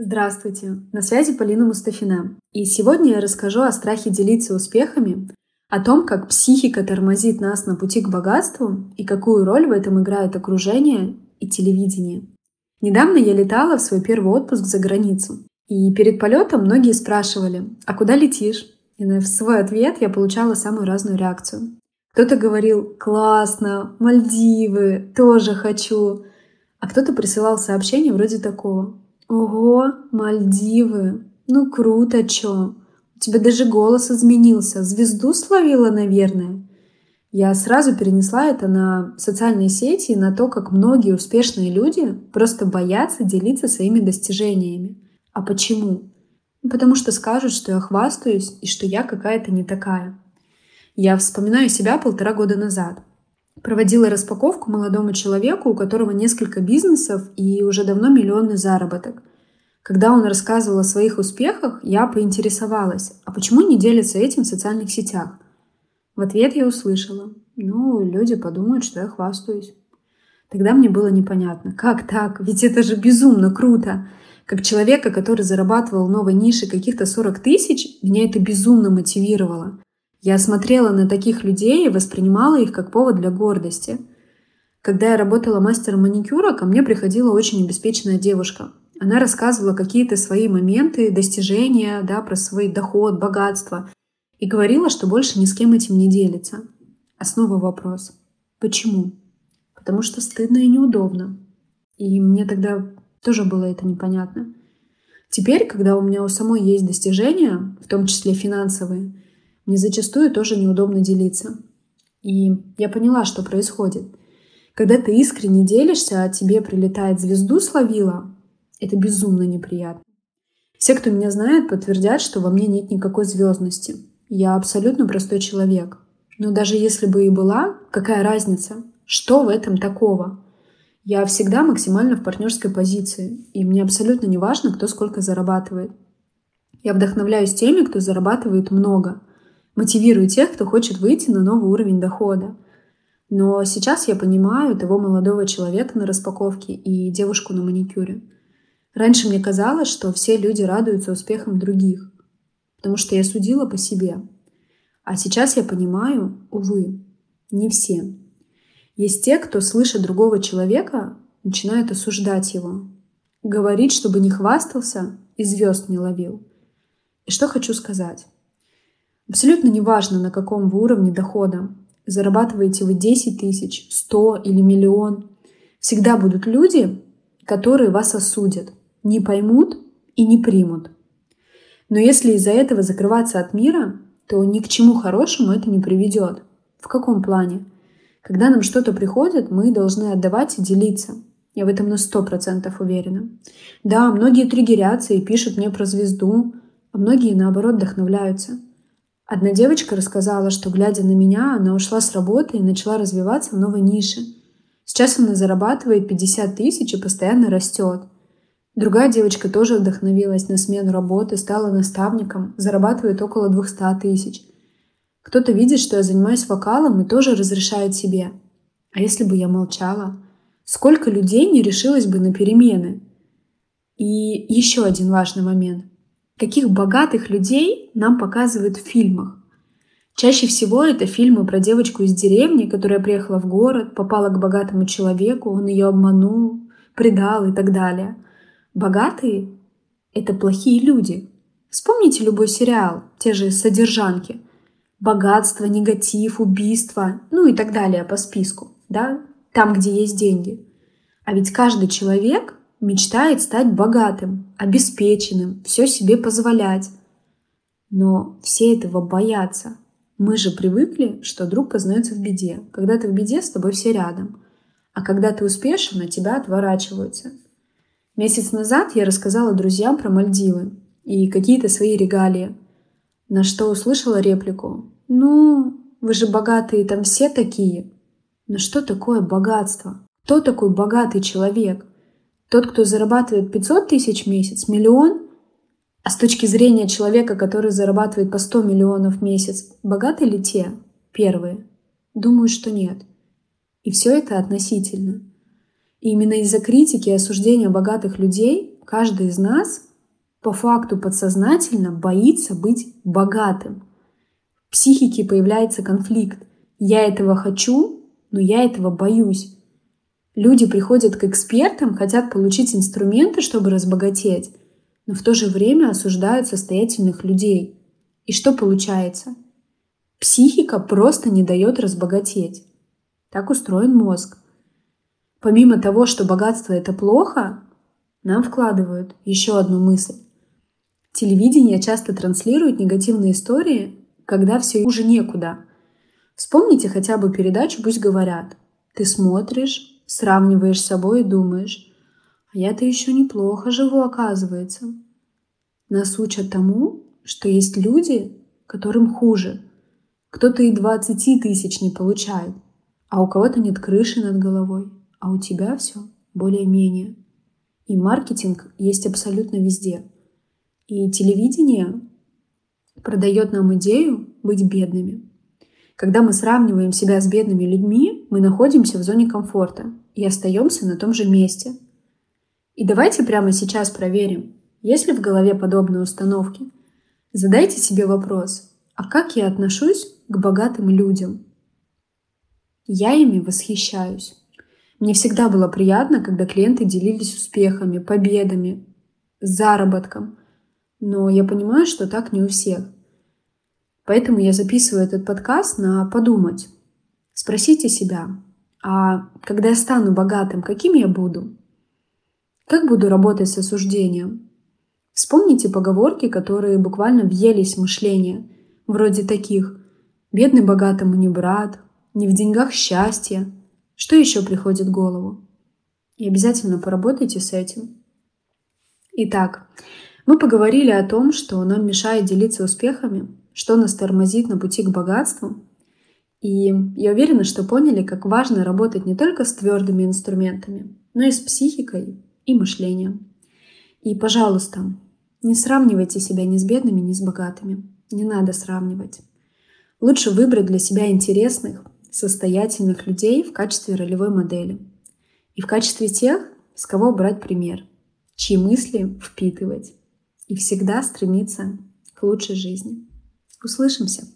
Здравствуйте! На связи Полина Мустафина. И сегодня я расскажу о страхе делиться успехами, о том, как психика тормозит нас на пути к богатству и какую роль в этом играет окружение и телевидение. Недавно я летала в свой первый отпуск за границу. И перед полетом многие спрашивали, а куда летишь? И на свой ответ я получала самую разную реакцию. Кто-то говорил «классно», «Мальдивы», «тоже хочу», а кто-то присылал сообщение вроде такого Ого, Мальдивы. Ну круто, чё. У тебя даже голос изменился. Звезду словила, наверное. Я сразу перенесла это на социальные сети и на то, как многие успешные люди просто боятся делиться своими достижениями. А почему? Ну, потому что скажут, что я хвастаюсь и что я какая-то не такая. Я вспоминаю себя полтора года назад. Проводила распаковку молодому человеку, у которого несколько бизнесов и уже давно миллионный заработок. Когда он рассказывал о своих успехах, я поинтересовалась, а почему не делится этим в социальных сетях? В ответ я услышала, ну, люди подумают, что я хвастаюсь. Тогда мне было непонятно, как так? Ведь это же безумно круто. Как человека, который зарабатывал новой нише каких-то 40 тысяч, меня это безумно мотивировало. Я смотрела на таких людей и воспринимала их как повод для гордости. Когда я работала мастером маникюра, ко мне приходила очень обеспеченная девушка. Она рассказывала какие-то свои моменты, достижения, да, про свой доход, богатство. И говорила, что больше ни с кем этим не делится. А снова вопрос. Почему? Потому что стыдно и неудобно. И мне тогда тоже было это непонятно. Теперь, когда у меня у самой есть достижения, в том числе финансовые, мне зачастую тоже неудобно делиться. И я поняла, что происходит. Когда ты искренне делишься, а тебе прилетает звезду словила, это безумно неприятно. Все, кто меня знает, подтвердят, что во мне нет никакой звездности. Я абсолютно простой человек. Но даже если бы и была, какая разница? Что в этом такого? Я всегда максимально в партнерской позиции, и мне абсолютно не важно, кто сколько зарабатывает. Я вдохновляюсь теми, кто зарабатывает много, мотивирую тех, кто хочет выйти на новый уровень дохода. Но сейчас я понимаю того молодого человека на распаковке и девушку на маникюре. Раньше мне казалось, что все люди радуются успехам других, потому что я судила по себе. А сейчас я понимаю, увы, не все. Есть те, кто, слыша другого человека, начинает осуждать его, говорить, чтобы не хвастался и звезд не ловил. И что хочу сказать. Абсолютно неважно, на каком вы уровне дохода. Зарабатываете вы 10 тысяч, 100 или миллион. Всегда будут люди, которые вас осудят, не поймут и не примут. Но если из-за этого закрываться от мира, то ни к чему хорошему это не приведет. В каком плане? Когда нам что-то приходит, мы должны отдавать и делиться. Я в этом на сто процентов уверена. Да, многие триггерятся и пишут мне про звезду, а многие, наоборот, вдохновляются – Одна девочка рассказала, что, глядя на меня, она ушла с работы и начала развиваться в новой нише. Сейчас она зарабатывает 50 тысяч и постоянно растет. Другая девочка тоже вдохновилась на смену работы, стала наставником, зарабатывает около 200 тысяч. Кто-то видит, что я занимаюсь вокалом и тоже разрешает себе. А если бы я молчала? Сколько людей не решилось бы на перемены? И еще один важный момент – каких богатых людей нам показывают в фильмах. Чаще всего это фильмы про девочку из деревни, которая приехала в город, попала к богатому человеку, он ее обманул, предал и так далее. Богатые — это плохие люди. Вспомните любой сериал, те же содержанки. Богатство, негатив, убийство, ну и так далее по списку, да, там, где есть деньги. А ведь каждый человек мечтает стать богатым, обеспеченным, все себе позволять. Но все этого боятся. Мы же привыкли, что друг познается в беде. Когда ты в беде, с тобой все рядом. А когда ты успешен, от тебя отворачиваются. Месяц назад я рассказала друзьям про Мальдивы и какие-то свои регалии. На что услышала реплику. «Ну, вы же богатые, там все такие». Но что такое богатство? Кто такой богатый человек? Тот, кто зарабатывает 500 тысяч в месяц, миллион, а с точки зрения человека, который зарабатывает по 100 миллионов в месяц, богаты ли те первые? Думаю, что нет. И все это относительно. И именно из-за критики и осуждения богатых людей каждый из нас по факту подсознательно боится быть богатым. В психике появляется конфликт. Я этого хочу, но я этого боюсь. Люди приходят к экспертам, хотят получить инструменты, чтобы разбогатеть, но в то же время осуждают состоятельных людей. И что получается? Психика просто не дает разбогатеть. Так устроен мозг. Помимо того, что богатство это плохо, нам вкладывают еще одну мысль. Телевидение часто транслирует негативные истории, когда все уже некуда. Вспомните хотя бы передачу «Пусть говорят». Ты смотришь, сравниваешь с собой и думаешь, а я-то еще неплохо живу, оказывается. Нас учат тому, что есть люди, которым хуже. Кто-то и 20 тысяч не получает, а у кого-то нет крыши над головой, а у тебя все более-менее. И маркетинг есть абсолютно везде – и телевидение продает нам идею быть бедными. Когда мы сравниваем себя с бедными людьми, мы находимся в зоне комфорта и остаемся на том же месте. И давайте прямо сейчас проверим, есть ли в голове подобные установки. Задайте себе вопрос, а как я отношусь к богатым людям? Я ими восхищаюсь. Мне всегда было приятно, когда клиенты делились успехами, победами, заработком. Но я понимаю, что так не у всех. Поэтому я записываю этот подкаст на подумать. Спросите себя, а когда я стану богатым, каким я буду? Как буду работать с осуждением? Вспомните поговорки, которые буквально въелись в мышление, вроде таких «бедный богатому не брат», «не в деньгах счастье». Что еще приходит в голову? И обязательно поработайте с этим. Итак, мы поговорили о том, что нам мешает делиться успехами, что нас тормозит на пути к богатству. И я уверена, что поняли, как важно работать не только с твердыми инструментами, но и с психикой и мышлением. И, пожалуйста, не сравнивайте себя ни с бедными, ни с богатыми. Не надо сравнивать. Лучше выбрать для себя интересных, состоятельных людей в качестве ролевой модели. И в качестве тех, с кого брать пример, чьи мысли впитывать и всегда стремиться к лучшей жизни. Услышимся!